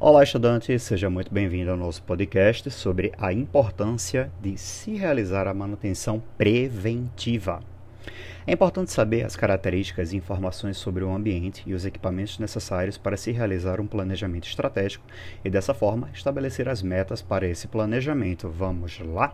Olá, estudante, seja muito bem-vindo ao nosso podcast sobre a importância de se realizar a manutenção preventiva. É importante saber as características e informações sobre o ambiente e os equipamentos necessários para se realizar um planejamento estratégico e, dessa forma, estabelecer as metas para esse planejamento. Vamos lá?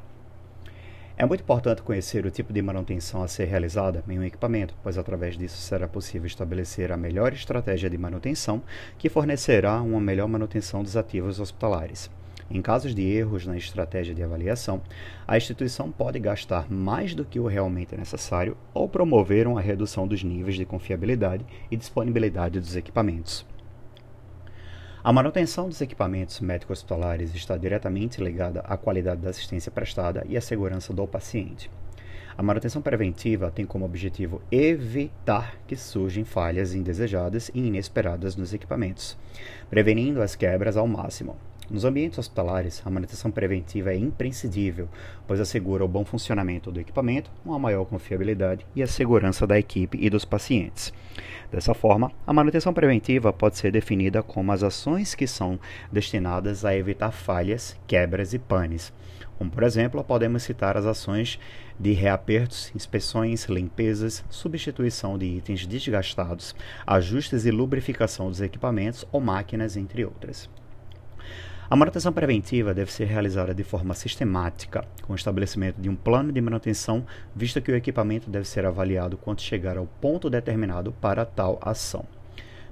É muito importante conhecer o tipo de manutenção a ser realizada em um equipamento, pois através disso será possível estabelecer a melhor estratégia de manutenção que fornecerá uma melhor manutenção dos ativos hospitalares. Em casos de erros na estratégia de avaliação, a instituição pode gastar mais do que o realmente necessário ou promover uma redução dos níveis de confiabilidade e disponibilidade dos equipamentos. A manutenção dos equipamentos médico-hospitalares está diretamente ligada à qualidade da assistência prestada e à segurança do paciente. A manutenção preventiva tem como objetivo evitar que surjam falhas indesejadas e inesperadas nos equipamentos, prevenindo as quebras ao máximo. Nos ambientes hospitalares, a manutenção preventiva é imprescindível, pois assegura o bom funcionamento do equipamento, uma maior confiabilidade e a segurança da equipe e dos pacientes. Dessa forma, a manutenção preventiva pode ser definida como as ações que são destinadas a evitar falhas, quebras e panes. Como, por exemplo, podemos citar as ações de reapertos, inspeções, limpezas, substituição de itens desgastados, ajustes e lubrificação dos equipamentos ou máquinas, entre outras. A manutenção preventiva deve ser realizada de forma sistemática, com o estabelecimento de um plano de manutenção, visto que o equipamento deve ser avaliado quando chegar ao ponto determinado para tal ação.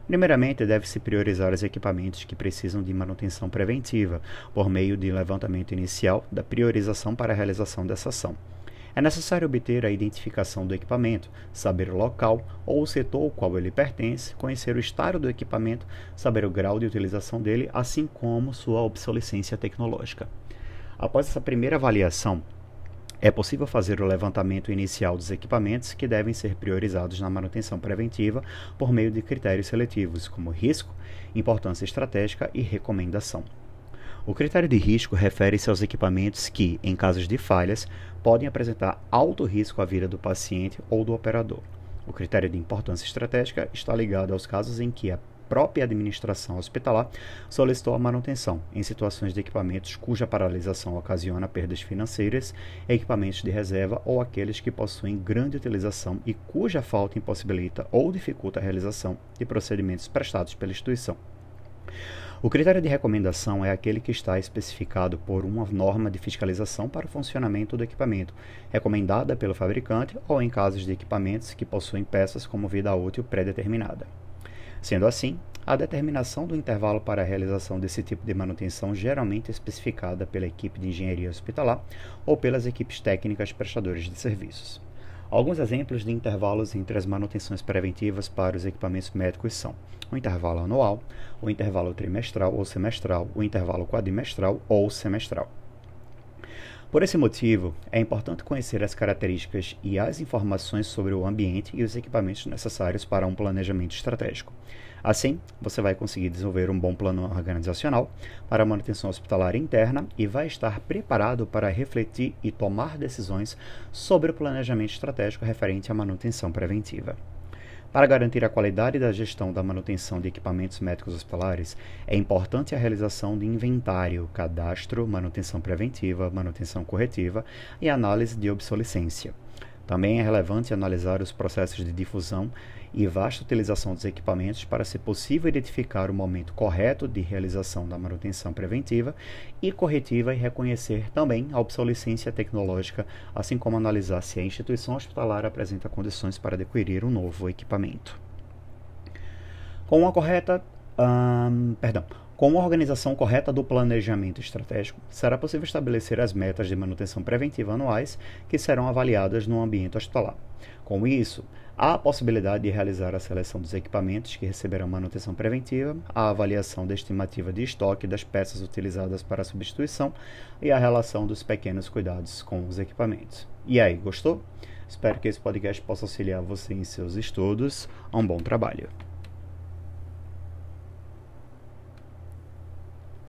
Primeiramente, deve-se priorizar os equipamentos que precisam de manutenção preventiva, por meio de levantamento inicial da priorização para a realização dessa ação. É necessário obter a identificação do equipamento, saber o local ou o setor ao qual ele pertence, conhecer o estado do equipamento, saber o grau de utilização dele, assim como sua obsolescência tecnológica. Após essa primeira avaliação, é possível fazer o levantamento inicial dos equipamentos que devem ser priorizados na manutenção preventiva por meio de critérios seletivos, como risco, importância estratégica e recomendação. O critério de risco refere-se aos equipamentos que, em casos de falhas, podem apresentar alto risco à vida do paciente ou do operador. O critério de importância estratégica está ligado aos casos em que a própria administração hospitalar solicitou a manutenção em situações de equipamentos cuja paralisação ocasiona perdas financeiras, equipamentos de reserva ou aqueles que possuem grande utilização e cuja falta impossibilita ou dificulta a realização de procedimentos prestados pela instituição. O critério de recomendação é aquele que está especificado por uma norma de fiscalização para o funcionamento do equipamento, recomendada pelo fabricante ou em casos de equipamentos que possuem peças como vida útil pré-determinada. Sendo assim, a determinação do intervalo para a realização desse tipo de manutenção geralmente é especificada pela equipe de engenharia hospitalar ou pelas equipes técnicas prestadoras de serviços. Alguns exemplos de intervalos entre as manutenções preventivas para os equipamentos médicos são o intervalo anual, o intervalo trimestral ou semestral, o intervalo quadrimestral ou semestral. Por esse motivo, é importante conhecer as características e as informações sobre o ambiente e os equipamentos necessários para um planejamento estratégico. Assim, você vai conseguir desenvolver um bom plano organizacional para a manutenção hospitalar interna e vai estar preparado para refletir e tomar decisões sobre o planejamento estratégico referente à manutenção preventiva. Para garantir a qualidade da gestão da manutenção de equipamentos médicos hospitalares, é importante a realização de inventário, cadastro, manutenção preventiva, manutenção corretiva e análise de obsolescência. Também é relevante analisar os processos de difusão e vasta utilização dos equipamentos para ser possível identificar o momento correto de realização da manutenção preventiva e corretiva e reconhecer também a obsolescência tecnológica, assim como analisar se a instituição hospitalar apresenta condições para adquirir um novo equipamento. Com uma correta, hum, perdão, com uma organização correta do planejamento estratégico, será possível estabelecer as metas de manutenção preventiva anuais que serão avaliadas no ambiente hospitalar. Com isso, há a possibilidade de realizar a seleção dos equipamentos que receberão manutenção preventiva, a avaliação da estimativa de estoque das peças utilizadas para a substituição e a relação dos pequenos cuidados com os equipamentos. E aí, gostou? Espero que esse podcast possa auxiliar você em seus estudos. Um bom trabalho!